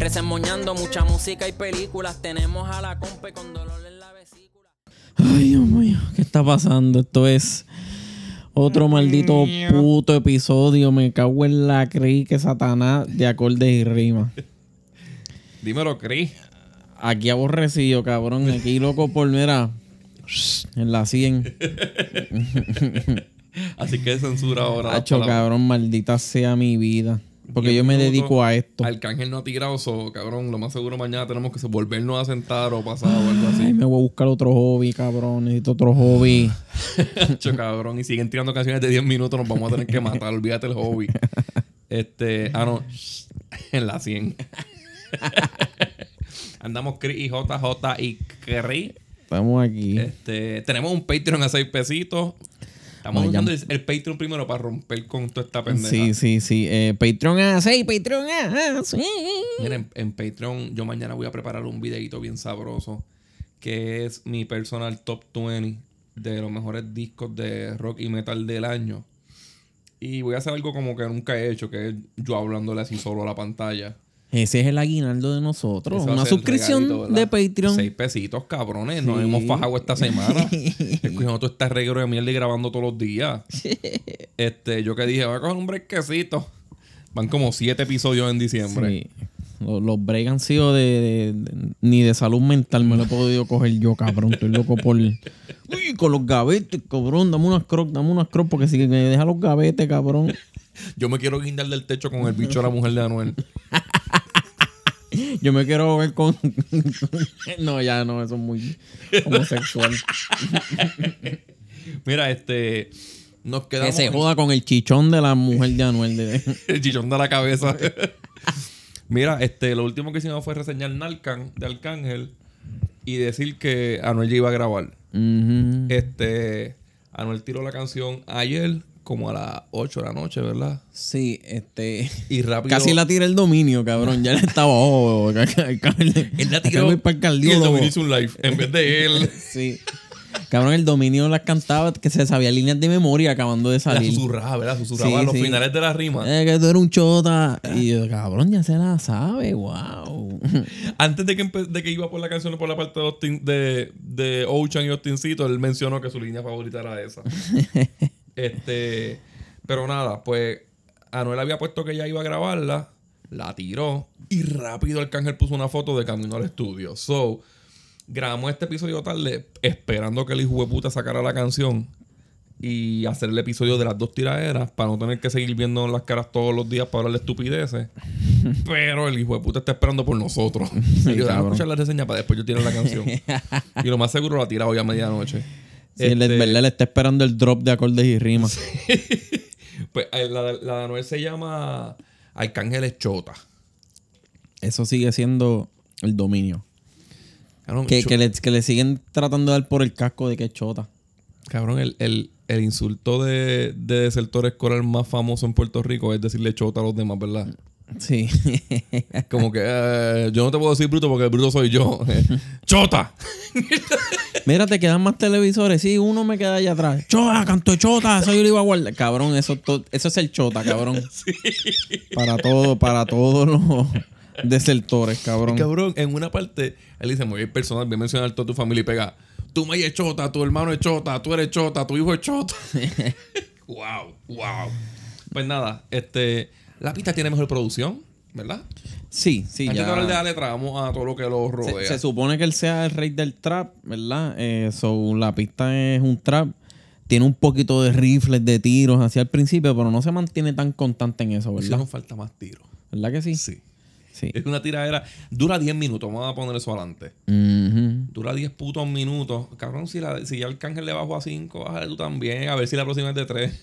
Resemoñando mucha música y películas. Tenemos a la compa con dolor en la vesícula. Ay, Dios mío, ¿qué está pasando? Esto es otro maldito puto episodio. Me cago en la cri que Satanás de acordes y rimas. Dímelo, Chris. Aquí aborrecido, cabrón. Aquí loco por, mira, en la 100. Así que censura ahora. Hacho, cabrón, maldita sea mi vida. Porque yo me minutos, dedico a esto. Arcángel no ha tirado, so, cabrón. Lo más seguro mañana tenemos que volvernos a sentar o pasar o algo Ay, así. me voy a buscar otro hobby, cabrón. Necesito otro hobby. Hacho, cabrón. Y siguen tirando canciones de 10 minutos, nos vamos a tener que matar. Olvídate el hobby. Este, ah, no. En la 100. Andamos Chris y JJ y Chris. Estamos aquí. Este, tenemos un Patreon a 6 pesitos. Estamos usando el, el Patreon primero para romper con toda esta pendeja. Sí, sí, sí. Eh, Patreon A6, Patreon A6. Miren, en Patreon yo mañana voy a preparar un videito bien sabroso que es mi personal top 20 de los mejores discos de rock y metal del año. Y voy a hacer algo como que nunca he hecho, que es yo hablándole así solo a la pantalla. Ese es el aguinaldo de nosotros. Una suscripción de. Patreon. Seis pesitos, cabrones. Nos Sí. hemos fajado esta semana. Escuchando todo este reguero de mierda y grabando todos los días. este, yo que dije, voy a coger un brequecito. Van como siete episodios en diciembre. Sí. Los, los han sido de, de- de- Ni de salud mental me lo he podido coger yo, cabrón. Estoy loco por... Uy, con los gavetes, cabrón. Dame unas crocs, dame unas crocs porque si me deja los gavetes, cabrón. Yo me quiero guindar del techo con el bicho de la mujer de Anuel. Yo me quiero ver con... no, ya no, eso es muy homosexual. Mira, este. Nos que quedamos. se joda con el chichón de la mujer de Anuel. de- El chichón de la cabeza. Mira, este, lo último que hicimos fue reseñar Nalcan de Arcángel y decir que Anuel ya iba a grabar. Este. Anuel tiró la canción ayer, como a las 8 de la noche, ¿verdad? Sí, este... Y rápido. Casi la tira el dominio, cabrón. Ya le estaba. Oh, Él la tiró. Para el y el dominio hizo un live en vez de él. Sí. Cabrón, el dominio las cantaba que se sabía líneas de memoria acabando de La salir. susurraba, ¿verdad? Susurraba Sí, a los sí. finales de la rima. Eh, que tú eres un chota. Y yo, cabrón, ya se la sabe, wow. Antes de que, de que iba por la canción por la parte de, de, de Ocean y Austincito, él mencionó que su línea favorita era esa. este, pero nada, pues Anuel había puesto que ya iba a grabarla, la tiró y rápido Arcángel puso una foto de camino al estudio. So, grabamos este episodio tarde esperando que el hijo de puta sacara la canción y hacer el episodio de las dos tiraderas para no tener que seguir viendo las caras todos los días para hablar de estupideces. Pero el hijo de puta está esperando por nosotros. y yo, cabrón. escuchar la reseña para después yo tirar la canción. y lo más seguro la tira hoy a medianoche. Sí, él, Este, es verdad, le está esperando el drop de acordes y rimas. Pues eh, la, la de Anuel se llama Arcángeles Chota. Eso sigue siendo el dominio. Cabrón, Que, cho- que le, que le siguen tratando de dar por el casco de que es chota. cabrón, el, el- el insulto de, de desertor escolar más famoso en Puerto Rico es decirle chota a los demás, ¿verdad? Sí. Como que eh, yo no te puedo decir bruto porque el bruto soy yo. ¡Chota! Mira, te quedan más televisores. Sí, uno me queda allá atrás. Chota, canto chota. Eso yo lo iba a guardar. Cabrón, eso, eso es el chota, cabrón. Para todo, para todos los desertores, cabrón. Cabrón, en una parte, él dice, muy bien personal, voy a mencionar toda tu familia y pega, tu madre es chota, tu hermano es chota, tú eres chota, tu hijo es chota. wow, wow. Pues nada, este, la pista tiene mejor producción, ¿verdad? Sí, sí, Antes ya. de hablar de la letra, vamos a todo lo que lo rodea. se supone que él sea el rey del trap, ¿verdad? Eh, so, la pista es un trap. Tiene un poquito de rifles, de tiros hacia el principio, pero no se mantiene tan constante en eso, ¿verdad? nos falta más tiro. ¿Verdad que sí? Sí. Sí. Es una tiradera, dura 10 minutos, vamos a poner eso adelante. Dura 10 putos minutos. Cabrón, si, la, si ya el cángel le bajó a 5, bájale tú también. A ver si la próxima es de 3.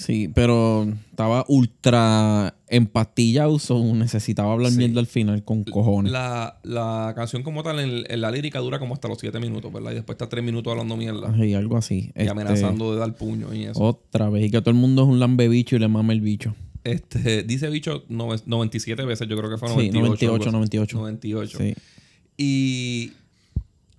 Sí, pero estaba ultra empastillado, so necesitaba hablar Sí. mierda al final con cojones. La, la canción como tal, en, en la lírica dura como hasta los 7 minutos, ¿verdad? Y después está 3 minutos hablando mierda. Sí, algo así. Y Este, amenazando de dar puño y eso. Otra vez. Y que todo el mundo es un lambe bicho y le mama el bicho. Este, dice bicho nove- 97 veces, yo creo que fue Sí, 98. 98, algo así. 98. 98. Sí. Y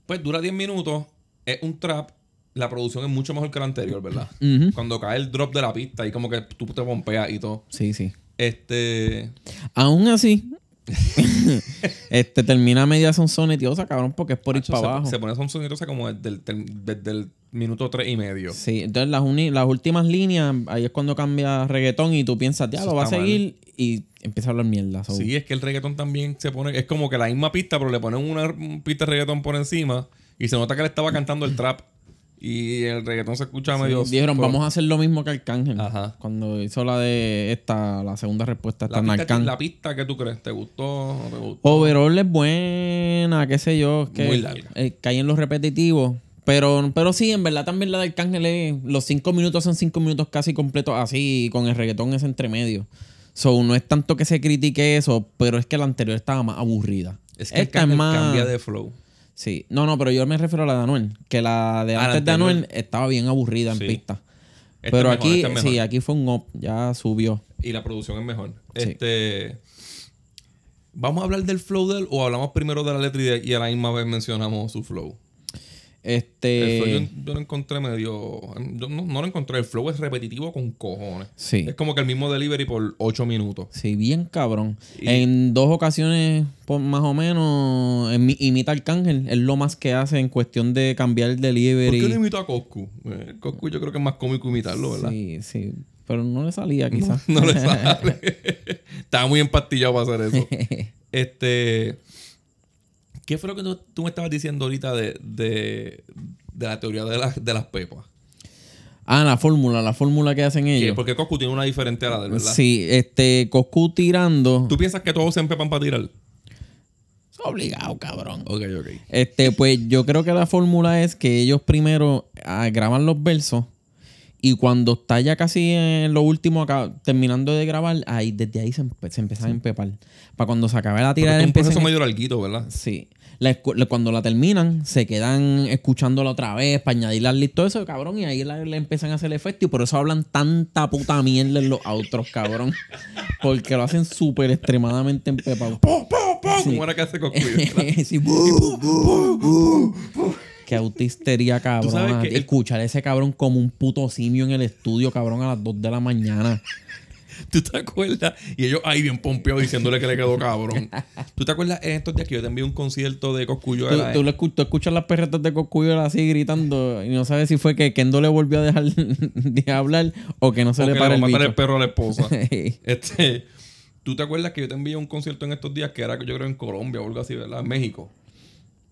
pues dura 10 minutos, es un trap, la producción es mucho mejor que la anterior, ¿verdad? Cuando cae el drop de la pista y como que tú te pompeas y todo. Sí, sí. Este, Aún así, este termina media sonsonetiosa, cabrón, porque es por ir para se, abajo. se pone son sonidosa como desde el, desde el minuto 3 y medio. Sí, entonces las, últimas líneas, ahí es cuando cambia reggaetón y tú piensas, ya, lo va a mal. seguir y empieza a hablar mierda. so- Sí, es que el reggaetón también se pone, es como que la misma pista, pero le ponen una pista de reggaetón por encima y se nota que le estaba cantando el trap y el reggaetón se escucha Sí, medio... dijeron, vamos a hacer lo mismo que Arcángel. Ajá. Cuando hizo la de esta, la segunda respuesta, esta la, pista, la pista que tú crees, ¿te gustó o no te gustó? Overall es buena, qué sé yo. Que, Muy larga. eh, cae en los repetitivos. Pero, pero sí, en verdad también la de Arcángel es... Los cinco minutos son cinco minutos casi completos así, con el reggaetón es entre medio. So, no es tanto que se critique eso, pero es que la anterior estaba más aburrida. Es que Esta es más... cambia de flow. Sí. No, no, pero yo me refiero a la de Anuel. Que la de Ah, antes de. Anuel estaba bien aburrida en Sí. pista. Pero mejor, aquí, sí, aquí fue un up. Ya subió. Y la producción es mejor. Sí. Este. ¿Vamos a hablar del flow de él o hablamos primero de la letra y, de- y a la misma vez mencionamos su flow? Este... El flow yo, yo lo encontré medio. Yo no, no lo encontré. El flow es repetitivo con cojones. Sí. Es como que el mismo delivery por 8 minutos. Sí, bien cabrón. Y- En dos ocasiones, pues, más o menos, imi- imita al Arcángel. Es lo más que hace en cuestión de cambiar el ¿Por qué delivery. no imita a Coscu? Eh, Coscu yo creo que es más cómico imitarlo, ¿verdad? Sí, sí. Pero no le salía, quizás. No le sale. Estaba muy empastillado para hacer eso. Este. ¿Qué fue lo que tú, tú me estabas diciendo ahorita de, de, de la teoría de, las de las pepas? ah, la fórmula, la fórmula que hacen ellos. Porque Coscu tiene una diferente a la de él, ¿verdad? Sí, este, Coscu tirando. ¿Tú piensas que todos se empepan para tirar? Obligado, cabrón. Ok, ok. Este, pues yo creo que la fórmula es que ellos primero ah, graban los versos y cuando está ya casi en lo último, acá, terminando de grabar, ahí desde ahí se, empe- se empiezan a empepar. Para cuando se acabe la tirada, es un proceso medio larguito, ¿verdad? Sí. La cuando la terminan, se quedan escuchándola otra vez para añadir las listas, todo eso, cabrón, y ahí la- le empiezan a hacer efecto y por eso hablan tanta puta mierda en los outros, cabrón. Porque lo hacen súper extremadamente empepado. ¡Po, po, po! ¿Cómo era que hace Coscu? ¿verdad? Sí, bu, bu, bu, bu. Qué autistería, cabrón. el- Escuchar a ese cabrón como un puto simio en el estudio, cabrón, a las 2 de la mañana. ¿Tú te acuerdas? Y ellos ahí bien pompeados diciéndole que le quedó cabrón. ¿Tú te acuerdas en estos días que yo te envié un concierto de Coscuyo Tú, la tú lo escu- tú escuchas las perretas de Coscuyo así gritando y no sabes si fue que Kendo le volvió a dejar de hablar o que no se o le para el matar el perro a la esposa? este, ¿Tú te acuerdas que yo te envié un concierto en estos días que era, yo creo, en Colombia o algo así, ¿verdad? En México.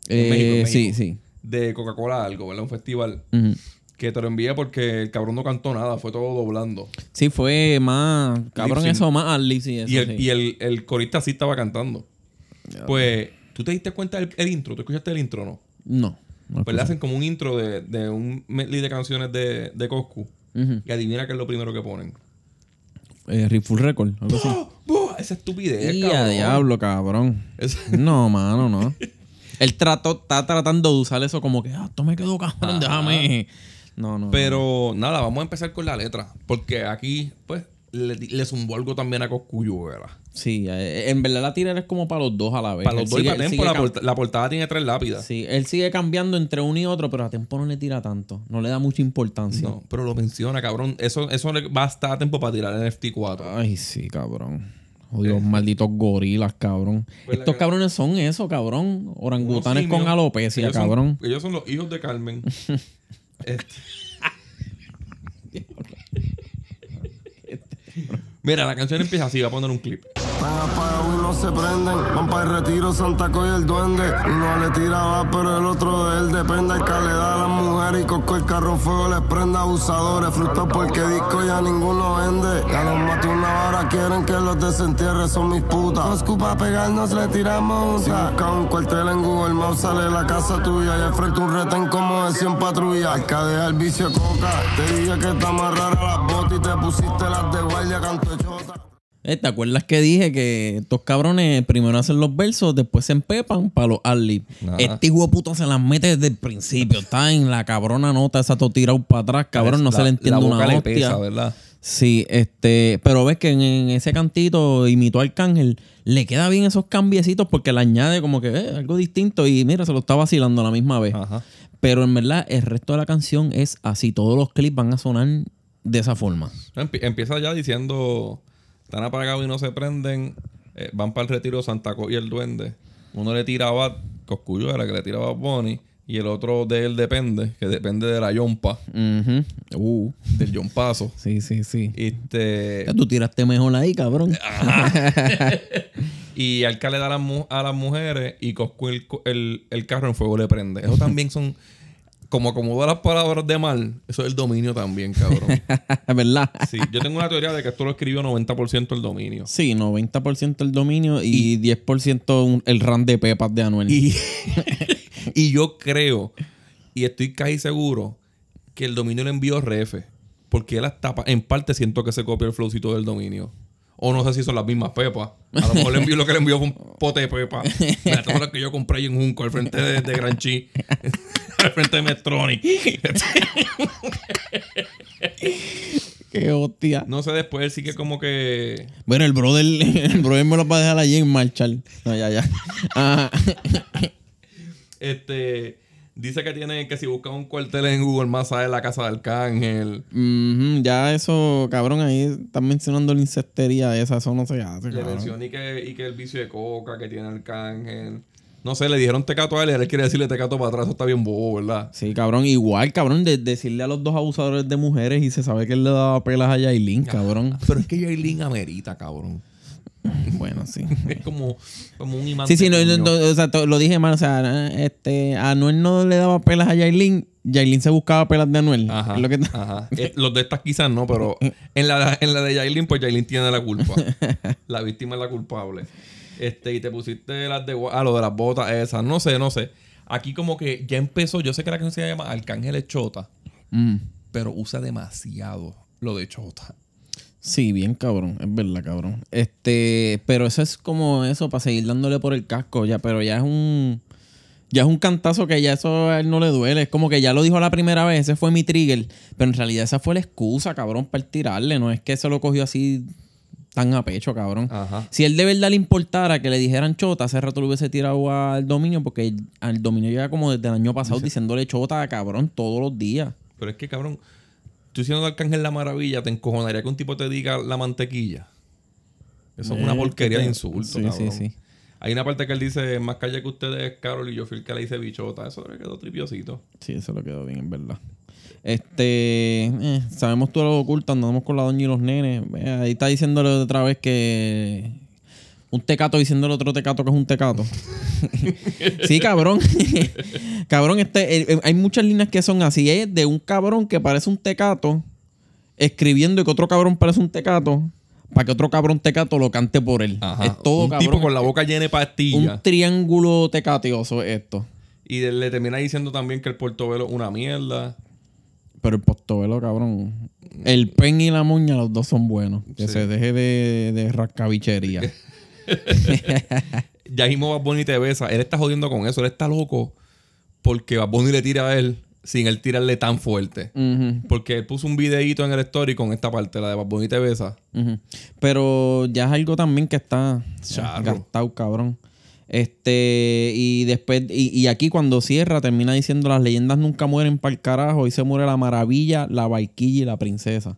Eh, México, en Sí, México. sí. De Coca-Cola algo, ¿verdad? Un festival. Ujú. Que te lo envié porque el cabrón no cantó nada, fue todo doblando. Sí, fue más. Cabrón, eso más al sync, eso y el, sí. y el, el corista sí estaba cantando. Pues, ¿tú te diste cuenta del el intro? ¿Tú escuchaste el intro o no? No. no Pues le hacen como un intro de, de un medley de canciones de, de Coscu. Y adivina qué es lo primero que ponen. Eh, Rifle Record, algo así. ¡Buah! Esa estupidez, Y a cabrón. diablo, cabrón. Es- No, mano, no. Él trató, está tratando de usar eso como que, ah, esto me quedó cabrón, déjame. No, no. Pero nada, vamos a empezar con la letra. Porque aquí, pues, le, le zumbó algo también a Coscuyo, ¿verdad? Sí, eh, en verdad la tirada es como para los dos a la vez. Para los dos y para Tempo, la, porta- la portada tiene tres lápidas. Sí, él sigue cambiando entre uno y otro, pero a Tempo no le tira tanto. No le da mucha importancia. No, pero lo menciona, cabrón. Eso, eso le va a estar a tiempo para tirar el FT4. Ay, sí, cabrón. Jodidos malditos gorilas, cabrón. Pues Estos cabrones son eso, cabrón. Orangutanes con alopecia, Ellos son- cabrón. ellos son los hijos de Carmen. Este- Mira, la canción empieza así, voy a poner un clip. Y no se prenden. Van para el retiro Santa Coy el duende. Uno le tiraba, pero el otro de él depende. El que le da a las mujeres y cosco el carro fuego les prende abusadores. Frutos porque disco ya ninguno vende. Ya los maté una hora, quieren que los desentierre, son mis putas. Los cupa pegarnos, le tiramos. Si busca un cuartel en Google Maps, sale la casa tuya. Y al frente un retén como de 100 patrullas. Al cadear el vicio coca. Te dije que está más rara las botas y te pusiste las de guardia canto. Eh, ¿Te acuerdas que dije que estos cabrones primero hacen los versos, después se empepan para los ad-lib? Ajá. Este hijo de puta se las mete desde el principio. Está en la cabrona nota esa todo tirado para atrás, cabrón. No La- se le entiende la boca una le hostia. pesa, ¿verdad? Sí, este, pero ves que en, en ese cantito imitó a Arcángel, le queda bien esos cambiecitos porque le añade como que eh, algo distinto y mira, se lo está vacilando a la misma vez. Ajá. Pero en verdad, el resto de la canción es así, todos los clips van a sonar de esa forma. Empie- Empieza ya diciendo: están apagados y no se prenden. eh, van para el retiro Santa Co y el Duende. Uno le tira a Bad, Coscuyo era que le tiraba a Bonnie. Y el otro de él depende, que depende de la yompa. Uh, del yompazo. sí, sí, sí. Este, Ya tú tiraste mejor ahí, cabrón. y Alca le da a las, mu- a las mujeres y Coscu el, el- el carro en fuego le prende. Eso también son, como acomoda las palabras de mal, eso es el dominio también, cabrón. ¿Verdad? Sí, yo tengo una teoría de que esto lo escribió 90% el dominio. Sí, 90% el dominio y, 10% un- el ran de pepas de Anuel. Y, y yo creo, y estoy casi seguro, que el dominio le envió refe. Porque él hasta pa- en parte siento que se copia el flowcito del dominio. O no sé si son las mismas pepas. A lo mejor le envió lo que le envió fue un pote de pepa. Mira, todo lo que yo compré ahí en Junco, al frente de, de Gran Chi. al frente de Metronic. Qué hostia. no sé, después él sí que como que... Bueno, el brother, el brother me lo va a dejar allí en Marshall. No, ya, ya. Ah, Este... Dice que tiene que si busca un cuartel en Google más sabe la casa de Arcángel. ujú, ya eso, cabrón, ahí están mencionando la incestuería esa, eso no se hace, Le cabrón. mencioné y que, y que el vicio de coca que tiene Arcángel. No sé, le dijeron tecato a él y él quiere decirle tecato para atrás. Eso está bien bobo, ¿verdad? Sí, cabrón, igual, cabrón, de decirle a los dos abusadores de mujeres y se sabe que él le daba pelas a Yailin, cabrón. Pero es que Yailin amerita, cabrón. Bueno, sí. Es como, como un imán. Sí, sí, no, no, o sea, lo dije mal, o sea, este, a Anuel no le daba pelas a Yailin, Yailin se buscaba pelas de Anuel. Ajá. Lo que- ajá. Eh, Los de estas quizás no, pero en la, en la de Yailin, pues Yailin tiene la culpa. la víctima es la culpable. Este, y te pusiste las de ah, lo de las botas esas. No sé, no sé. Aquí como que ya empezó, yo sé que la canción se llama Arcángel Chota, Mm. pero usa demasiado lo de Chota. Sí, bien cabrón, es verdad, cabrón. Este, pero eso es como eso, para seguir dándole por el casco, ya, pero ya es un. Ya es un cantazo que ya eso a él no le duele. Es como que ya lo dijo la primera vez, ese fue mi trigger. Pero en realidad esa fue la excusa, cabrón, para tirarle. No es que se lo cogió así tan a pecho, cabrón. Ajá. Si él de verdad le importara que le dijeran chota, hace rato lo hubiese tirado al dominio, porque al dominio llega como desde el año pasado diciéndole chota, cabrón, todos los días. Pero es que, cabrón, tú siendo Arcángel la maravilla, te encojonaría que un tipo te diga la mantequilla. Eso es una Eh, porquería que- de insulto, sí, cabrón. sí, sí. Hay una parte que él dice, más calle que ustedes, Carol, y yo fui el que le hice bichota. Eso le quedó tripiosito. Sí, eso lo quedó bien, en verdad. Este, eh, sabemos tú lo ocultas, andamos con la doña y los nenes. Eh, ahí está diciéndole otra vez que un tecato diciéndole otro tecato que es un tecato. sí, cabrón. cabrón, este, eh, eh, hay muchas líneas que son así. Es de un cabrón que parece un tecato escribiendo que otro cabrón parece un tecato para que otro cabrón tecato lo cante por él. Ajá. Es todo, un cabrón. tipo con la boca llena de un pastillas. triángulo tecatioso es esto. Y le termina diciendo también que el portobelo es una mierda. Pero el postobelo, cabrón. El pen y la muña, los dos son buenos. Que Sí. se deje de, de rascabichería. Ya mismo Bad Bunny te besa. Él está jodiendo con eso. Él está loco porque Bad Bunny le tira a él sin él tirarle tan fuerte. Porque él puso un videíto en el story con esta parte, la de Bad Bunny te besa. Pero ya es algo también que está gastado, cabrón. Este, y después, y, y aquí cuando cierra, termina diciendo las leyendas nunca mueren para el carajo. Y se muere la maravilla, la barquilla y la princesa.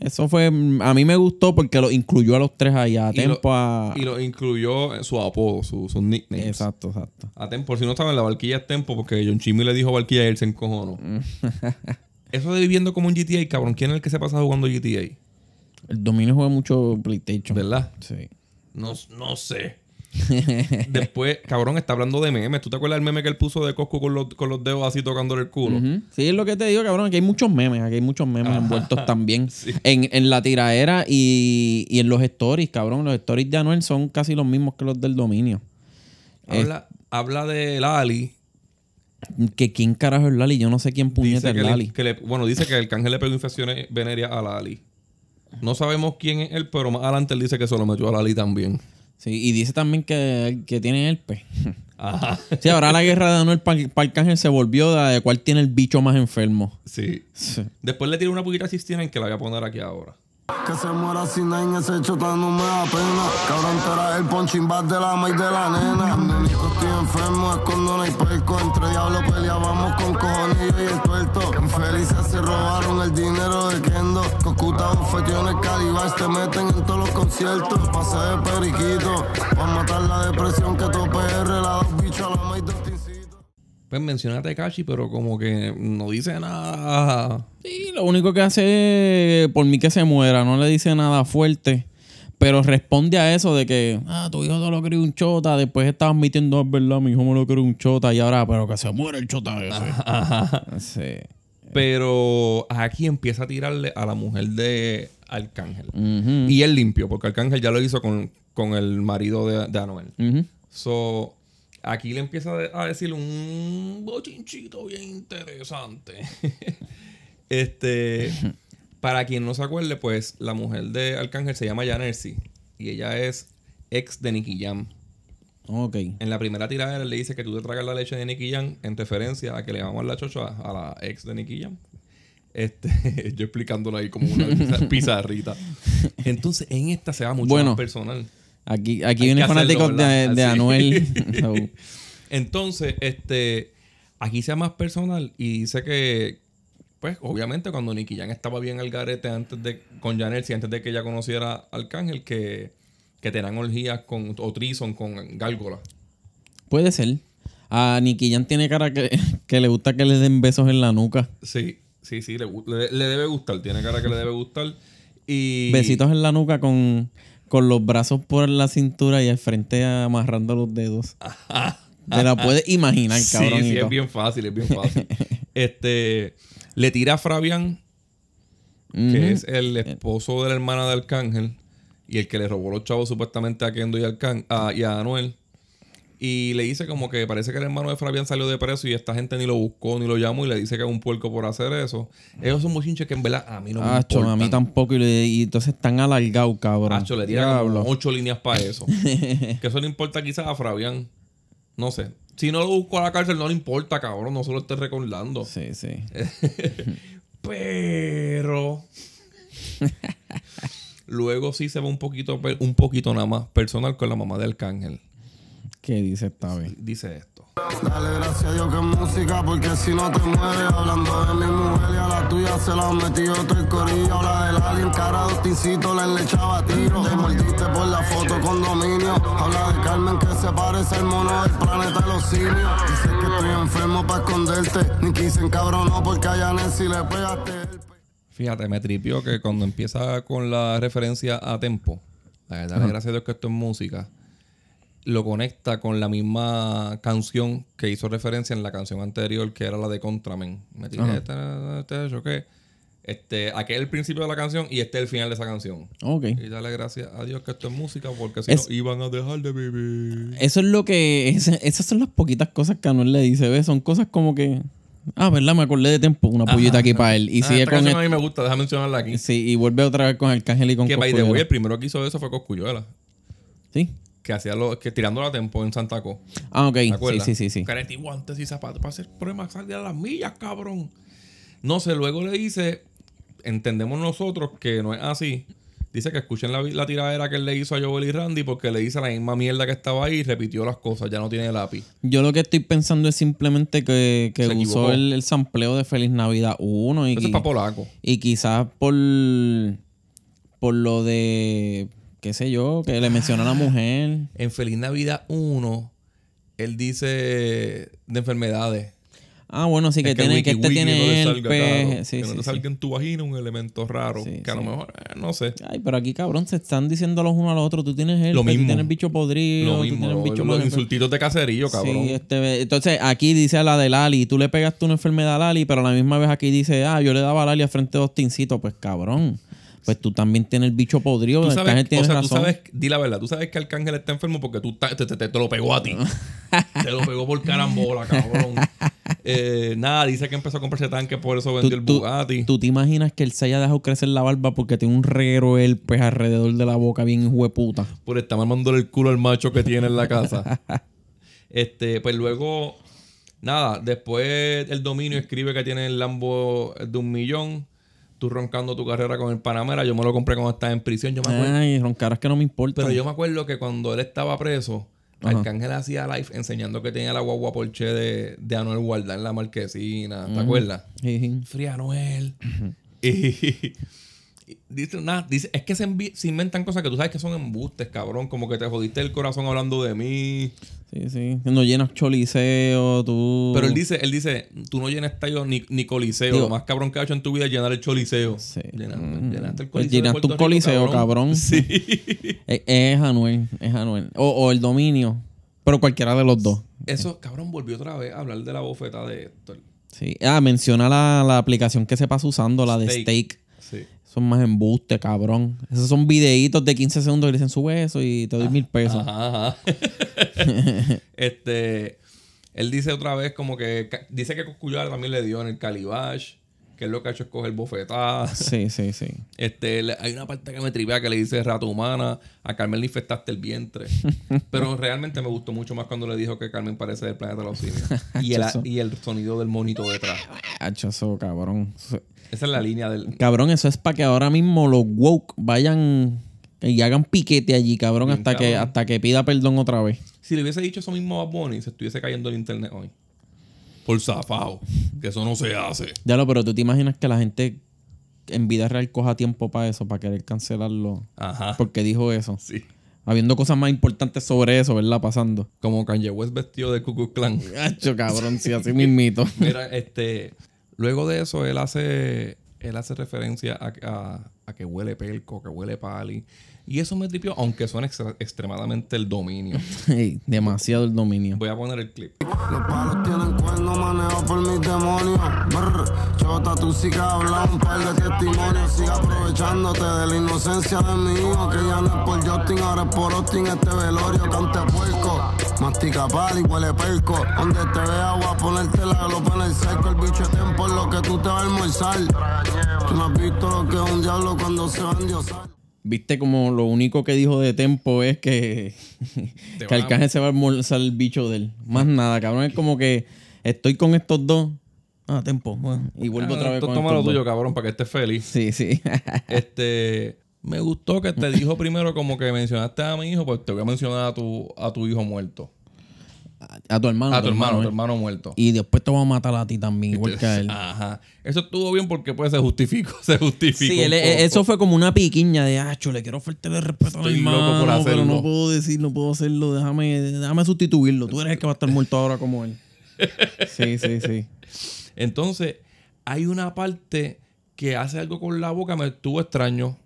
Eso fue, a mí me gustó porque lo incluyó a los tres ahí, a Tempo, a... Y lo incluyó en su apodo, su, sus nicknames. Exacto, exacto. A Tempo, por si no saben, la barquilla es Tempo porque John Chimmy le dijo barquilla y él se encojonó. Eso de viviendo como un GTA, cabrón, ¿quién es el que se pasa jugando GTA? El dominio juega mucho PlayStation. ¿Verdad? Sí. No, no sé. Después, cabrón, está hablando de memes. ¿Tú te acuerdas del meme que él puso de Coscu con los, con los dedos así tocándole el culo? Ujú. Sí, es lo que te digo, cabrón. Aquí hay muchos memes. Aquí hay muchos memes envueltos también. En, en la tiraera y, y en los stories, cabrón. Los stories de Anuel son casi los mismos que los del dominio. Habla, habla de Lali. Que quién carajo es Lali. Yo no sé quién puñeta es le- Lali. que le- bueno, dice que el cángel le pegó infecciones venéreas a Lali. No sabemos quién es él, pero más adelante él dice que se lo metió a Lali también. Sí, y dice también que, que tiene herpes. Ajá. Sí, ahora la guerra de Anuel para Arcángel se volvió de, de cuál tiene el bicho más enfermo. Sí. Sí. Después le tiré una poquita a Sistina que la voy a poner aquí ahora. Que se muera sin en ese chota no me da pena. Cabrón, tú el punching de la maíz de la nena. Cuando estoy enfermo es cuando no hay perco. Entre diablos peleábamos con cojonillo y el tuerto. Infelices se robaron el dinero de Kendo. Cocuta, bofetiones, calibas te meten en todos los conciertos. Pasé de periquito. Pa' matar la depresión que tope R. La dos bichos a la maíz de. Pues menciona a Tekashi, pero como que no dice nada. Sí, lo único que hace es por mí que se muera, no le dice nada fuerte, pero responde a eso de que, ah, tu hijo te lo crió un chota, después estaba admitiendo, es verdad, mi hijo me lo crió un chota y ahora, pero que se muera el chota ese. Sí. Pero aquí empieza a tirarle a la mujer de Arcángel. Y él limpio, porque Arcángel ya lo hizo con, con el marido de, de Anuel. So, aquí le empieza a decir un bochinchito bien interesante. este, para quien no se acuerde, pues la mujer de Arcángel se llama Janercy y ella es ex de Nicky Jam. Ok. En la primera tirada le dice que tú te tragas la leche de Nicky Jam en referencia a que le vamos a la chocho a, a la ex de Nicky Jam. Este, yo explicándolo ahí como una pizar- pizarrita. Entonces, en esta se va mucho Bueno. más personal. Aquí, aquí Hay que hacerlo, fanáticos de, de. Anuel. So, Entonces, este, aquí sea más personal y dice que, pues, obviamente cuando Nicky Jam estaba bien al garete antes de, con Janelsi, antes de que ella conociera a Arcángel, que, que tenían orgías con, o trison con gárgolas. puede ser. A Nicky Jam tiene cara que, que le gusta que le den besos en la nuca. Sí, sí, sí, le, le- le debe gustar, tiene cara que le debe gustar. Y Besitos en la nuca con, con los brazos por la cintura y al frente amarrando los dedos. Te la puedes imaginar, Sí, cabrón. sí, y es bien fácil, es bien fácil. este, le tira a Fabián, que es el esposo de la hermana de Arcángel y el que le robó los chavos supuestamente a Kendo y, Arcán- a- y a Anuel. Y le dice como que parece que el hermano de Fabián salió de preso y esta gente ni lo buscó ni lo llamó y le dice que es un puerco por hacer eso. Esos son bochinches que en verdad a mí no me Acho, importan. a mí tampoco. Y, le- y entonces están alargados, cabrón. Acho, le tira como ocho líneas para eso. que eso le importa quizás a Fabián. No sé. Si no lo busco a la cárcel, no le importa, cabrón. No se lo esté recordando. Sí, sí. Pero. Luego sí se va un poquito, un poquito nada más personal con la mamá de Arcángel. ¿Qué dice esta vez? Dice esto. Dale gracias a Dios que es música, porque si no te mueres hablando de mi mujer y a la tuya se la han metido todo el corillo. Habla del alien, cara de Ostincito, la enlechaba tiro. Te mordiste por la foto con dominio. Habla de Carmen que se parece al mono del planeta de los simios. Dice que estoy enfermo para esconderte. Ni quise encabronó porque a Nancy le pegaste el pe- Fíjate, me tripió que cuando empieza con la referencia a tempo, la verdad, gracias a Dios que esto es música, lo conecta con la misma canción que hizo referencia en la canción anterior, que era la de Contramen. Me tiré este, este, ¿qué? Este, aquel es el principio de la canción y este es el final de esa canción. Ok. Y dale gracias a Dios que esto es música, porque si Es- no iban a dejar de vivir. Eso es lo que. ese- esas son las poquitas cosas que Anuel le dice, ¿ves? Son cosas como que. Ah, ¿verdad? Me acordé de tiempo. Una pollita aquí para él. Y Ah, sigue esta con. canción el- a mí me gusta, déjame mencionarla aquí. sí, y vuelve otra vez con Arcángel y con que by the way, Cosculluela. el primero que hizo eso fue Coscuyuela. Sí. Que hacía lo, que tirando la tempo en Santaco. Ah, ok. ¿Te Sí, acuerdas? sí, sí, sí. Careta y guantes y zapatos para hacer pruebas salir a las millas, cabrón. No sé, luego le dice, entendemos nosotros que no es así. Dice que escuchen la, la tiradera que él le hizo a Joel y Randy porque le dice la misma mierda que estaba ahí y repitió las cosas, ya no tiene lápiz. Yo lo que estoy pensando es simplemente que, que usó el, el sampleo de Feliz Navidad 1 y, Eso es para polaco. y quizás por, por lo de, qué sé yo, que le mencionó a la mujer. En Feliz Navidad 1, él dice de enfermedades. Ah, bueno, sí, que, Es tiene, el que este tiene no el salga, pe- claro. sí, que no te sí. salga en tu vagina un elemento raro. Que a lo mejor, eh, no sé. Ay, pero aquí, cabrón, se están diciendo los unos a los otros. Tú tienes el Lo tú mismo. tienes bicho podrido, Lo tú mismo, tienes lo- bicho los más- insultitos de caserío, cabrón. Sí, este, entonces aquí dice a la de Lali, tú le pegaste una enfermedad a Lali, pero a la misma vez aquí dice, ah, yo le daba a Lali a frente de Ostincito. Pues cabrón, pues tú también tienes el bicho podrido. Tú sabes, o sea, tú sabes, di la verdad, tú sabes que Arcángel está enfermo porque tú te, te- te- te lo pegó a ti. te lo pegó por carambola, cabrón. Eh, nada, dice que empezó a comprarse tanque, por eso vendió el Bugatti. ¿Tú te imaginas que él se haya dejado crecer la barba porque tiene un reguero pues alrededor de la boca bien hijo de puta? por estar mamándole el culo al macho que tiene en la casa. este, pues luego, nada, después el dominio escribe que tiene el Lambo de un millón. Tú roncando tu carrera con el Panamera. Yo me lo compré cuando estaba en prisión. Yo me acuerdo. Ay, roncaras que no me importa. Pero yo me acuerdo que cuando él estaba preso, Ajá. Arcángel hacía live enseñando que tenía la guagua Porsche de, de Anuel Guarda en la marquesina. ¿Te acuerdas? Sí. Fría Anuel. y, y dice, nada, dice, es que se, inventan cosas que tú sabes que son embustes, cabrón. Como que te jodiste el corazón hablando de mí. Sí, sí. No llenas choliseo, tú. Pero él dice, él dice, tú no llenas estadio ni, ni coliseo. Digo- Lo más cabrón que has hecho en tu vida es llenar el choliseo. Sí. Llenaste, Mm. llenaste el Pues coliseo. un Puerto Rico, coliseo, cabrón. Sí. Es, es Anuel, es Anuel. O, o el dominio. Pero cualquiera de los dos. Eso, cabrón, volvió otra vez a hablar de la bofeta de Héctor. Sí. Ah, menciona la, la aplicación que se pasa usando, la de. Steak. Sí. Son más embuste, cabrón. Esos son videitos de 15 segundos que dicen sube eso y te doy mil pesos. Ajá, ajá. este, él dice otra vez como que dice que Coscullar también le dio en el Calibash, que es lo que ha hecho es coger bofetadas. Sí, sí, sí. Este, le- hay una parte que me tripea que le dice rato humana, a Carmen le infectaste el vientre. Pero realmente me gustó mucho más cuando le dijo que Carmen parece del planeta de los simios. Y el, y el sonido del monito detrás. Hacho, eso, cabrón. Esa es la línea del. Cabrón, eso es para que ahora mismo los woke vayan y hagan piquete allí, cabrón, Bien hasta que hasta que pida perdón otra vez. Si le hubiese dicho eso mismo a Bunny, se estuviese cayendo el internet hoy. Por zafao. Que eso no se hace. Ya lo, pero tú te imaginas que la gente en vida real coja tiempo para eso, para querer cancelarlo. Ajá. Porque dijo eso. Sí. Habiendo cosas más importantes sobre eso, ¿verdad? Pasando. Como Kanye West vestido de Ku Klux Klan. Hacho, cabrón, sí, así mismito. Mira, este. Luego de eso, él hace. Él hace referencia a, a- a que huele pelco, que huele pali. Y eso me tripió, aunque suena extra- extremadamente el dominio. Ey, demasiado el dominio. Voy a poner el clip. Los palos tienen cuernos manejados por mis demonios. Brr, chota, tú sí que hablas un par de testimonios. Sigue aprovechándote de la inocencia de mi hijo. Que ya no es por Justin, ahora es por Austin. Este velorio cante puerco. Mastica pal y huele perco. Donde te vea, voy a ponerte la glopa en el cerco. El bicho es tiempo en lo que tú te vas a almorzar. Tú no has visto lo que es un diablo cuando se va a endiosar. Viste como lo único que dijo de Tempo es que, que Arcángel se va a almorzar el bicho de él. Más nada, cabrón. Es como que estoy con estos dos. Ah, Tempo. Bueno, y vuelvo otra vez Ah, con Toma lo tuyo, dos. cabrón, para que estés feliz. Sí, sí. Este. Me gustó que te dijo primero como que mencionaste a mi hijo, pues te voy a mencionar a tu, a tu hijo muerto. A tu hermano. A tu hermano, ¿eh? tu hermano muerto. Y después te voy a matar a ti también, igual que a él. Ajá. Eso estuvo bien porque pues se justificó, se justificó. Sí, él- eso fue como una piquiña de, acho, le quiero el respeto a mi Estoy loco hermano, por pero hacerlo". no puedo decir, no puedo hacerlo, déjame, déjame sustituirlo. Tú eres el que va a estar muerto ahora como él. Sí, sí, sí. Entonces, hay una parte que hace algo con la boca, me estuvo extraño.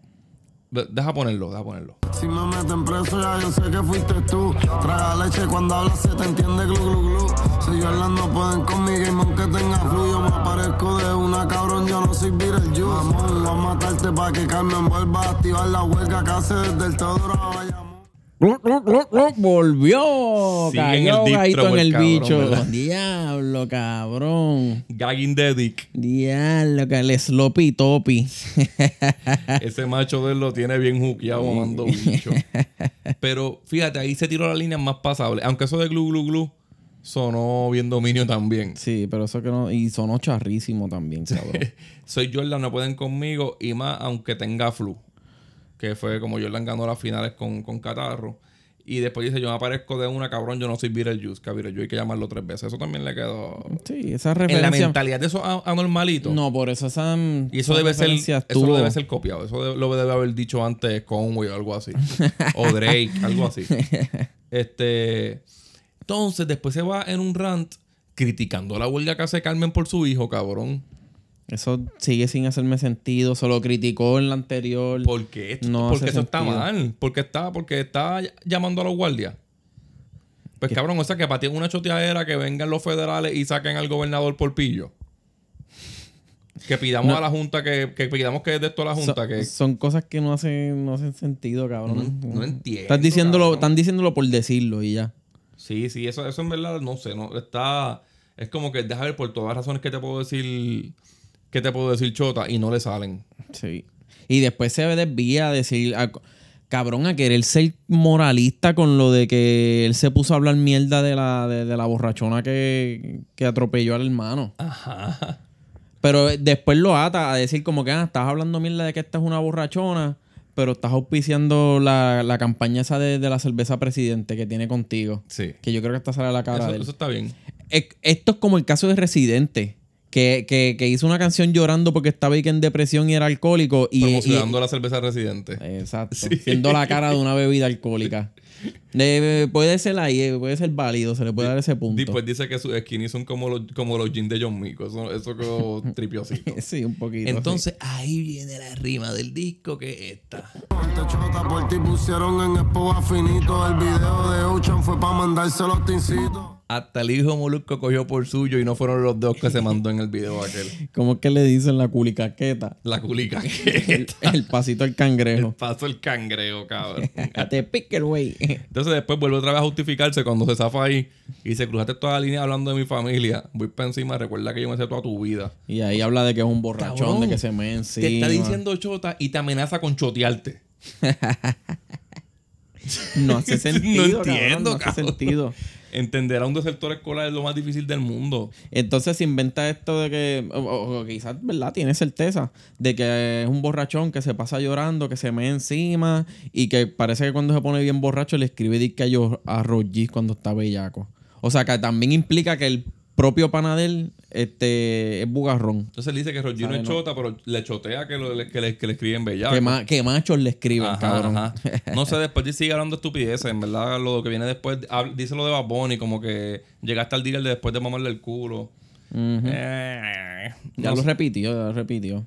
De- Deja ponerlo, deja ponerlo. Si me meten preso ya yo sé que fuiste tú. Traga leche cuando hablas se te entiende glu glu glu. Si yo no pueden con mi game aunque tenga flu Yo me aparezco de una cabrón, yo no soy Beetlejuice. Mamón, voy a matarte pa' que Carmen vuelva a activar la huelga que hace desde el Teodoro a Bayamón Volvió. En Cayó el en por el cabrón, bicho. ¿verdad? Diablo, cabrón. Gagging the dick. Diablo, que el sloppy topi. Ese macho de él lo tiene bien juqueado, mamando bicho. Pero fíjate, ahí se tiró la línea más pasable. Aunque eso de glu glu glu sonó bien dominio también. sí, pero eso que no. Y sonó charrísimo también, cabrón. Soy Jordan, no pueden conmigo. Y más, aunque tenga flu. Que fue como Jordan ganó las finales con, con Catarro. Y después dice, yo me aparezco de una, cabrón, yo no soy Beetlejuice. Que a Beetlejuice hay que llamarlo tres veces. Eso también le quedó... Sí, esa En la referencia. mentalidad de esos a- anormalitos. No, por eso esa. Y eso debe ser, referencia eso lo debe ser copiado. Eso de- lo debe haber dicho antes Conway o algo así. o Drake, algo así. Este. Entonces, después se va en un rant criticando la huelga que hace Carmen por su hijo, cabrón. Eso sigue sin hacerme sentido. Se lo criticó en la anterior. ¿Por qué? Esto- No porque eso está mal. Porque está, porque está llamando a los guardias. Pues cabrón, o sea que para ti es una choteadera que vengan los federales y saquen al gobernador por pillo. Que pidamos No. a la Junta que, que pidamos que de esto a la Junta que. son cosas que no hacen, no hacen sentido, cabrón. No- no entiendo, Estás diciéndolo, cabrón. están diciéndolo por decirlo y ya. Sí, sí, eso, eso en verdad, no sé, no, está. Es como que deja ver por todas las razones que te puedo decir. Que te puedo decir chota y no le salen. Sí. Y después se desvía a decir, a- cabrón, a querer ser moralista con lo de que él se puso a hablar mierda de la, de, de la borrachona que, que atropelló al hermano. Ajá. Pero después lo ata a decir como que, ah, estás hablando mierda de que esta es una borrachona, pero estás auspiciando la, la campaña esa de, de la cerveza presidente que tiene contigo. Sí. Que yo creo que esta sale a la cara Eso, de él. eso está bien. Es- Esto es como el caso de Residente. Que, que- que hizo una canción llorando porque estaba ahí que en depresión y era alcohólico. Y, Promocionando y- la cerveza residente. Exacto. Sí. Siendo la cara de una bebida alcohólica. Eh, puede ser ahí, eh, puede ser válido, se le puede dar ese punto. Después dice que sus skinny son como los, como los jeans de John Mico. Eso, eso quedó tripiosito. sí, un poquito. Entonces ahí viene la rima del disco que es esta. Chota por ti pusieron en finito. El video de Ocean fue pa' mandárselo a Tincito. Hasta el hijo Molusco cogió por suyo y no fueron los dos que se mandó en el video aquel. ¿Cómo es que le dicen la culicaqueta? La culica. El, el pasito al cangrejo. El cangrejo, cabrón. Te pique el güey. Entonces después vuelve otra vez a justificarse cuando se zafa ahí y dice, cruzaste toda la línea hablando de mi familia. Voy para encima, recuerda que yo me sé toda tu vida. Y ahí habla de que es un borrachón, Cabrón, de que se me encima. Te está diciendo chota y te amenaza con chotearte. No hace sentido. No cabrón, entiendo, no hace cabrón. sentido. Entender a un desertor escolar es lo más difícil del mundo. Entonces se inventa esto de que, o, quizás, ¿verdad? Tiene certeza de que es un borrachón que se pasa llorando, que se me encima y que parece que cuando se pone bien borracho le escribe disque a, a cuando está bellaco. O sea, que también implica que el propio panadel este, es bugarrón. Entonces él dice que Rogino es chota, pero le chotea que, lo- que, le, que le escriben bellaco. Que, ma- que machos le escriben, Ajá, cabrón. ajá. No sé, después sigue hablando de estupideces. En verdad, lo que viene después, dice lo de Bad Bunny, como que llegaste al dealer de después de mamarle el culo. Eh, Ya no lo sé. repitió, ya lo repitió.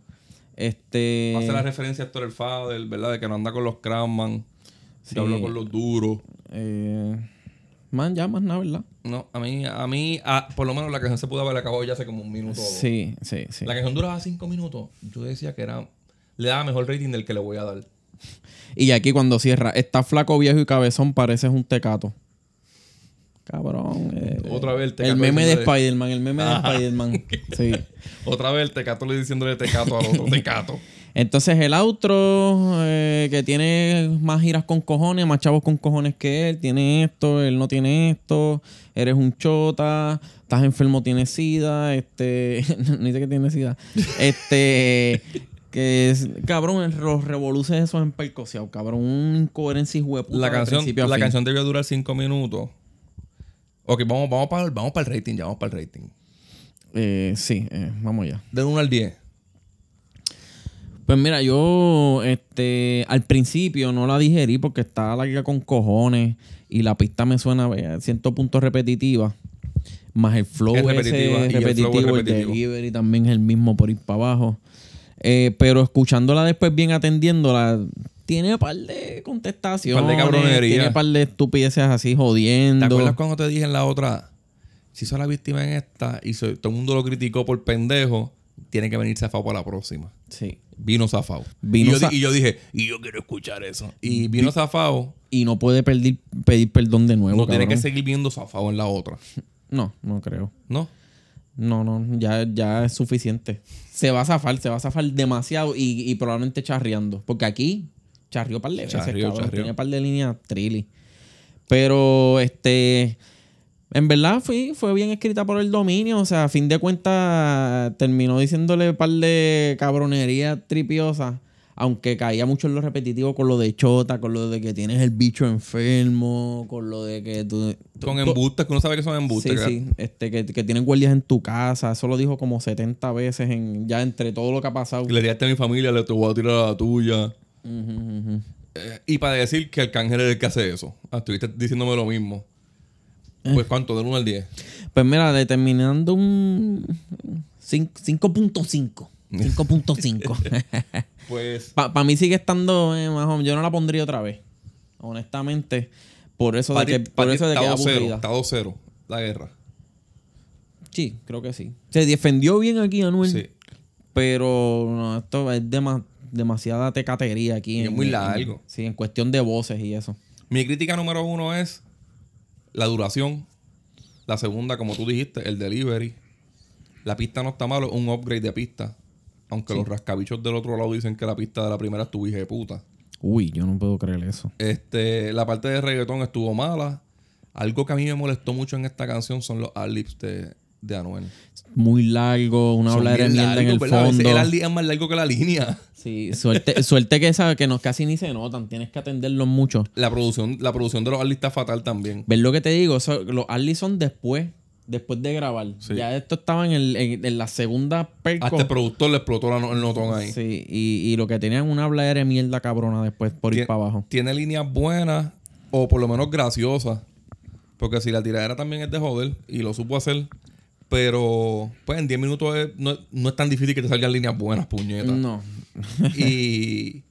Este. Hace la referencia a Héctor el Fader, ¿verdad? De que no anda con los Crackman. Sí. Que habla con los duros. eh, man, ya más nada, ¿verdad? No, a mí, a mí, a- por lo menos la canción se pudo haber acabado ya hace como un minuto. Sí, sí, sí. La canción duraba cinco minutos. Yo decía que era. Le daba mejor rating del que le voy a dar. Y aquí cuando cierra, está flaco, viejo y cabezón, pareces un tecato. Cabrón. eh, Otra vez el el tecato meme de Spider-Man, el meme de Ajá. Spider-Man. Sí. Otra vez el tecato le diciéndole tecato al otro tecato. Entonces el outro, eh, que tiene más giras con cojones, más chavos con cojones que él, tiene esto, él no tiene esto, eres un chota, estás enfermo, tienes sida, este, no dice que tiene sida, este, que es, cabrón, los revoluces esos en percociado, cabrón, una incoherencia y La canción, la canción debió durar cinco minutos. Ok, vamos, vamos para vamos el rating, ya vamos para el rating. Eh, sí, eh, vamos ya. De 1 al 10. Pues mira, yo este al principio no la digerí porque estaba larga con cojones y la pista me suena a cierto punto repetitiva. Más el flow Es ese repetitiva, y el flow es repetitivo, el, repetitivo. delivery también es el mismo por ir para abajo. Eh, pero escuchándola después bien atendiéndola, tiene un par de contestaciones. Par de cabronería. Tiene un par de estupideces así ¿Te jodiendo. acuerdas cuando te dije en la otra? Si soy la víctima en esta y soy- todo el mundo lo criticó por pendejo, tiene que venir zafado para la próxima. Sí. Vino zafado. Vino y, yo, y dije, y yo quiero escuchar eso. Y vino zafado. Y no puede pedir, pedir perdón de nuevo. No tiene que seguir viendo zafado en la otra. No, no creo. ¿No? No, no, ya, ya es suficiente. Se va a zafar, se va a zafar demasiado y, y probablemente charreando. Porque aquí charrió par de veces, Charrió, cabrón. charrió. Tiene par de líneas trilly. Pero, este... En verdad fue, fue bien escrita por el dominio. O sea, a fin de cuentas terminó diciéndole un par de cabronería tripiosa. Aunque caía mucho en lo repetitivo con lo de chota, con lo de que tienes el bicho enfermo, con lo de que tú... Con embustes, que uno sabe que son embustes. Sí, sí. Este, que, que tienen guardias en tu casa. Eso lo dijo como 70 veces en, ya entre todo lo que ha pasado. Le diste a mi familia, le te voy a tirar a la tuya. Eh, y para decir que el cángel es el que hace eso. Ah, estuviste diciéndome lo mismo. Pues cuánto, del 1 al 10. Pues mira, determinando un cin- 5.5. 5.5. Pues Para mí sigue estando eh, más o menos. Yo no la pondría otra vez. Honestamente. Por eso de que, por eso de que es está 2-0, aburrida. está 2-0 la guerra. Sí, creo que sí. Se defendió bien aquí, Anuel. Sí. Pero no, esto es dema- demasiada tecatería aquí. Y es muy en- largo. sí, en cuestión de voces y eso. Mi crítica número uno es la duración. La segunda, como tú dijiste, el delivery. La pista no está malo, es un upgrade de pista. Aunque los rascabichos del otro lado dicen que la pista de la primera estuvo hija de puta. Uy, yo no puedo creer eso. Este, la parte de reggaetón estuvo mala. Algo que a mí me molestó mucho en esta canción son los ad-libs de, de Anuel. Muy largo, una habla de mierda en el fondo. El es más largo que la línea. Sí, suerte, suerte que esa, que no, casi ni se notan. Tienes que atenderlos mucho. La producción, la producción de los ad-libs está fatal también. ¿Ves lo que te digo? Eso- los Arlie son después, después de grabar. Sí. Ya esto estaba en, el, en, en la segunda perco. Hasta el productor le explotó el notón ahí. Sí, y, y lo que tenían una habla de mierda cabrona después por ir para abajo. Tiene líneas buenas o por lo menos graciosas. Porque si la tiradera también es de joder y lo supo hacer. Pero pues en 10 minutos es- no, no es tan difícil que te salgan líneas buenas, puñetas. No. Y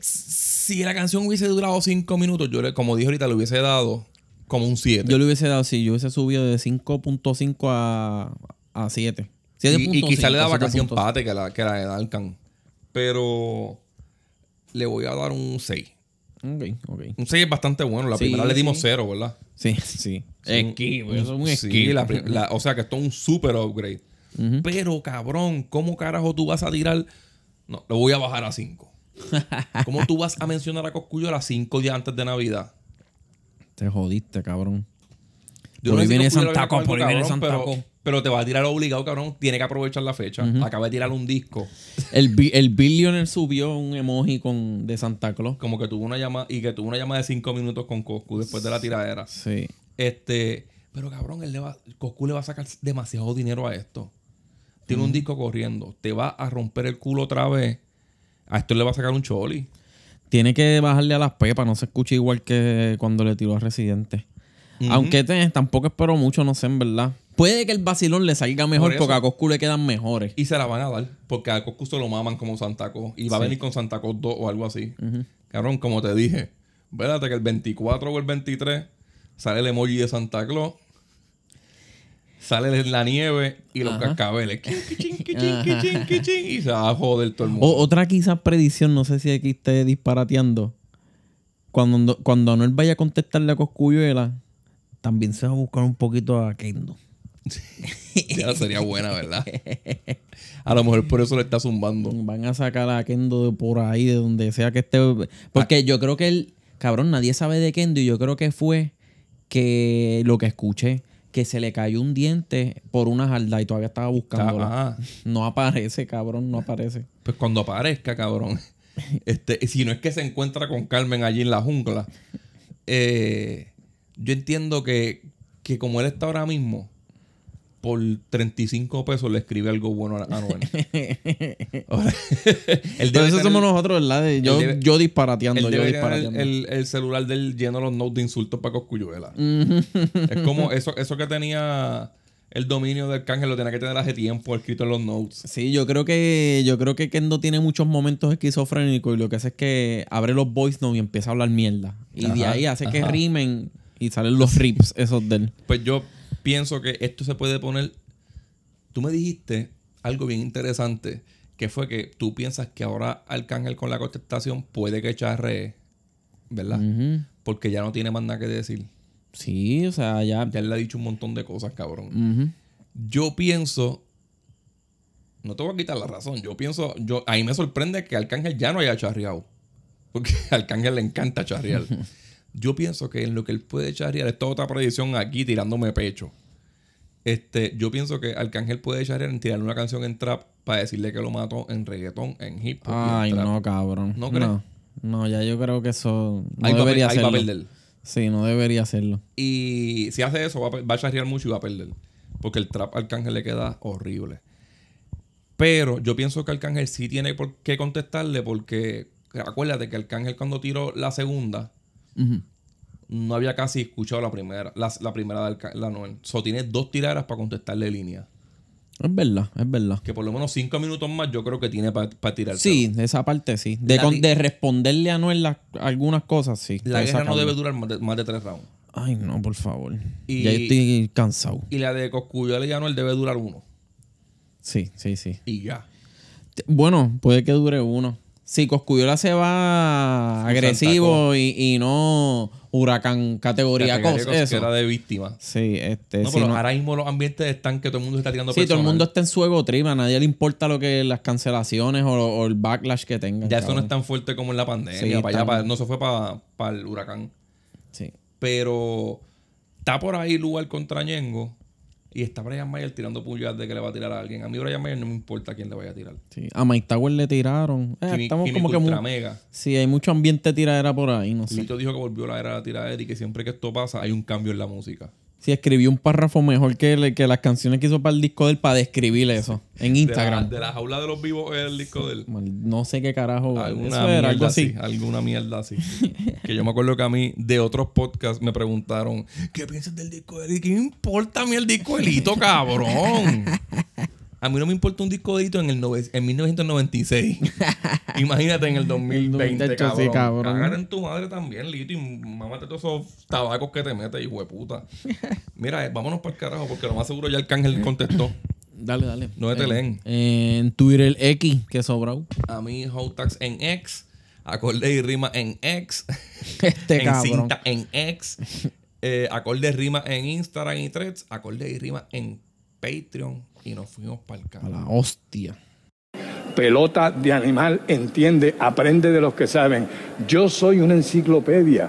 si la canción hubiese durado 5 minutos, yo le- como dije ahorita, le hubiese dado como un 7. Yo le hubiese dado, sí, yo hubiese subido de 5.5 a, a 7. Y, y quizá le daba casi 7.5. empate que la, que la de Dalcan. Pero le voy a dar un 6. Ok, ok. Un 6 es bastante bueno. La Sí, primera le dimos sí. 0, ¿verdad? Sí, sí. Sí, Esquivo, un- eso es un sí, esquivo. la la- o sea que esto es un super upgrade. Pero cabrón, ¿cómo carajo tú vas a tirar? No, lo voy a bajar a 5. ¿Cómo tú vas a mencionar a Coscuyo a las 5 días antes de Navidad? Te jodiste, cabrón. Yo Por ahí sé si viene con por ahí viene Santaco. Pero, te va a tirar obligado, cabrón. Tiene que aprovechar la fecha. Acaba de tirar un disco. El, el Billionaire subió un emoji con, de Santa Claus. Como que tuvo una llamada y que tuvo una llamada de 5 minutos con Coscu después de la tiradera. Sí. Este, pero cabrón, él le va, Coscu le va a sacar demasiado dinero a esto. Tiene un disco corriendo, te va a romper el culo otra vez. A esto le va a sacar un choli. Tiene que bajarle a las pepas, no se escucha igual que cuando le tiró a Residente. Aunque te- tampoco espero mucho, no sé, en verdad. Puede que el vacilón le salga mejor Por porque a Coscu le quedan mejores. Y se la van a dar, porque a Coscu se lo maman como Santa Claus. Y va a venir con Santa Claus 2 o algo así. Cabrón, como te dije, vérate que el 24 o el 23 sale el emoji de Santa Claus. Sale la nieve y los cascabeles. Quichín, quichín, Y se va a joder todo el mundo. O- otra quizás predicción, no sé si aquí esté disparateando. Cuando, cuando Anuel vaya a contestarle a Coscuyuela, también se va a buscar un poquito a Kendo. Ya sería buena, ¿verdad? A lo mejor por eso le está zumbando. Van a sacar a Kendo de por ahí, de donde sea que esté. Porque yo creo que él, cabrón, nadie sabe de Kendo y yo creo que fue que lo que escuché, que se le cayó un diente por una jarda y todavía estaba buscándola. Ah, No aparece, cabrón, no aparece. pues cuando aparezca, cabrón. Este, si no es que se encuentra con Carmen allí en la jungla. eh, yo entiendo que, que como él está ahora mismo, por 35 pesos le escribe algo bueno a Noel. Pero eso somos nosotros, ¿verdad? Yo, debe- yo disparateando, yo disparateando. el, el celular del lleno los notes de insultos para Coscuyuela. es como eso, eso que tenía el dominio del cángel, lo tenía que tener hace tiempo escrito en los notes. Sí, yo creo que yo creo que Kendo tiene muchos momentos esquizofrénicos y lo que hace es que abre los voice notes y empieza a hablar mierda. Y de ahí hace que rimen y salen los rips esos de él. Pues yo pienso que esto se puede poner. Tú me dijiste algo bien interesante, que fue que tú piensas que ahora Arcángel con la contestación puede que charree, ¿verdad? Porque ya no tiene más nada que decir. Sí, o sea, ya. Ya le ha dicho un montón de cosas, cabrón. Yo pienso. No te voy a quitar la razón. Yo pienso. Yo, ahí me sorprende que Arcángel ya no haya charreado. Porque a Arcángel le encanta charrear. Yo pienso que en lo que él puede charrear, esto es otra predicción aquí tirándome pecho. Este, yo pienso que Arcángel puede charrear en tirarle una canción en trap para decirle que lo mató en reggaetón, en hip hop. y en Ay, no, cabrón. ¿No crees? No, No, ya yo creo que eso no Ahí debería ahí va a hacerlo. perder. Sí, no debería hacerlo. Y si hace eso, va a, va a charrear mucho y va a perder. Porque el trap Arcángel le queda horrible. Pero yo pienso que Arcángel sí tiene por qué contestarle porque acuérdate que Arcángel cuando tiró la segunda, No había casi escuchado la primera, la, la primera de la Anuel. So tiene dos tiraderas para contestarle línea. Es verdad, es verdad. Que por lo menos cinco minutos más yo creo que tiene para tirar. Sí, esa parte sí. De, con- responderle a Noel algunas cosas, sí. La guerra no debe durar más de, más de tres rounds. Ay, no, por favor. Y- Ya estoy cansado. Y la de Coscuyuela y Anuel debe durar uno. Sí, sí, sí. Y ya. Bueno, puede que dure uno. Si Coscuyola se va agresivo y, y no huracán categoría Categoría cos, eso. era de víctima. Sí, este, No, pero ahora mismo los ambientes están que todo el mundo está tirando sí, todo el mundo está en su ego trip, a nadie le importa lo que las cancelaciones o, o el backlash que tengan. Ya eso no es tan fuerte como en la pandemia. Sí, para allá, para- no se fue para el huracán. Sí. Pero está por ahí lugar contra Ñengo. Y está Brian Mayer tirando puñadas de que le va a tirar a alguien. A mí Brian Mayer no me importa quién le vaya a tirar. Sí. A Mike Tower le tiraron. Eh, Kimi- estamos Kimi como Ultra. Mega. Sí, hay mucho ambiente tiradera por ahí, no sé. Lito dijo que volvió la era de la tiradera y que siempre que esto pasa hay un cambio en la música. Sí, escribió un párrafo mejor que, le- que las canciones que hizo para el disco de él para describir eso en Instagram. De la, de la jaula de los vivos es el disco del. No sé qué carajo. Alguna eso mierda algo así. Alguna mierda así. que yo me acuerdo que a mí, de otros podcasts, me preguntaron: ¿Qué piensas del disco de Lito? ¿Qué importa a mí el disco de Lito, cabrón? A mí no me importa un disco de en, el nove- en 1996. Imagínate en el 2020, De hecho, cabrón. sí, cabrón. En tu madre también, Lito, y mámate todos esos tabacos que te metes, hijo de puta. Mira, eh, vámonos para el carajo, porque lo más seguro ya el cángel contestó. Dale, dale. No te leen. En Twitter X, que sobró. A mí, Hotax en X. Acorde y rima en X. Este en cabrón. cinta en X. eh, acorde y rima en Instagram y Threads. Acorde y rima en Patreon. Y nos fuimos para el A canal. la hostia. pelota de animal, entiende, aprende de los que saben. Yo soy una enciclopedia.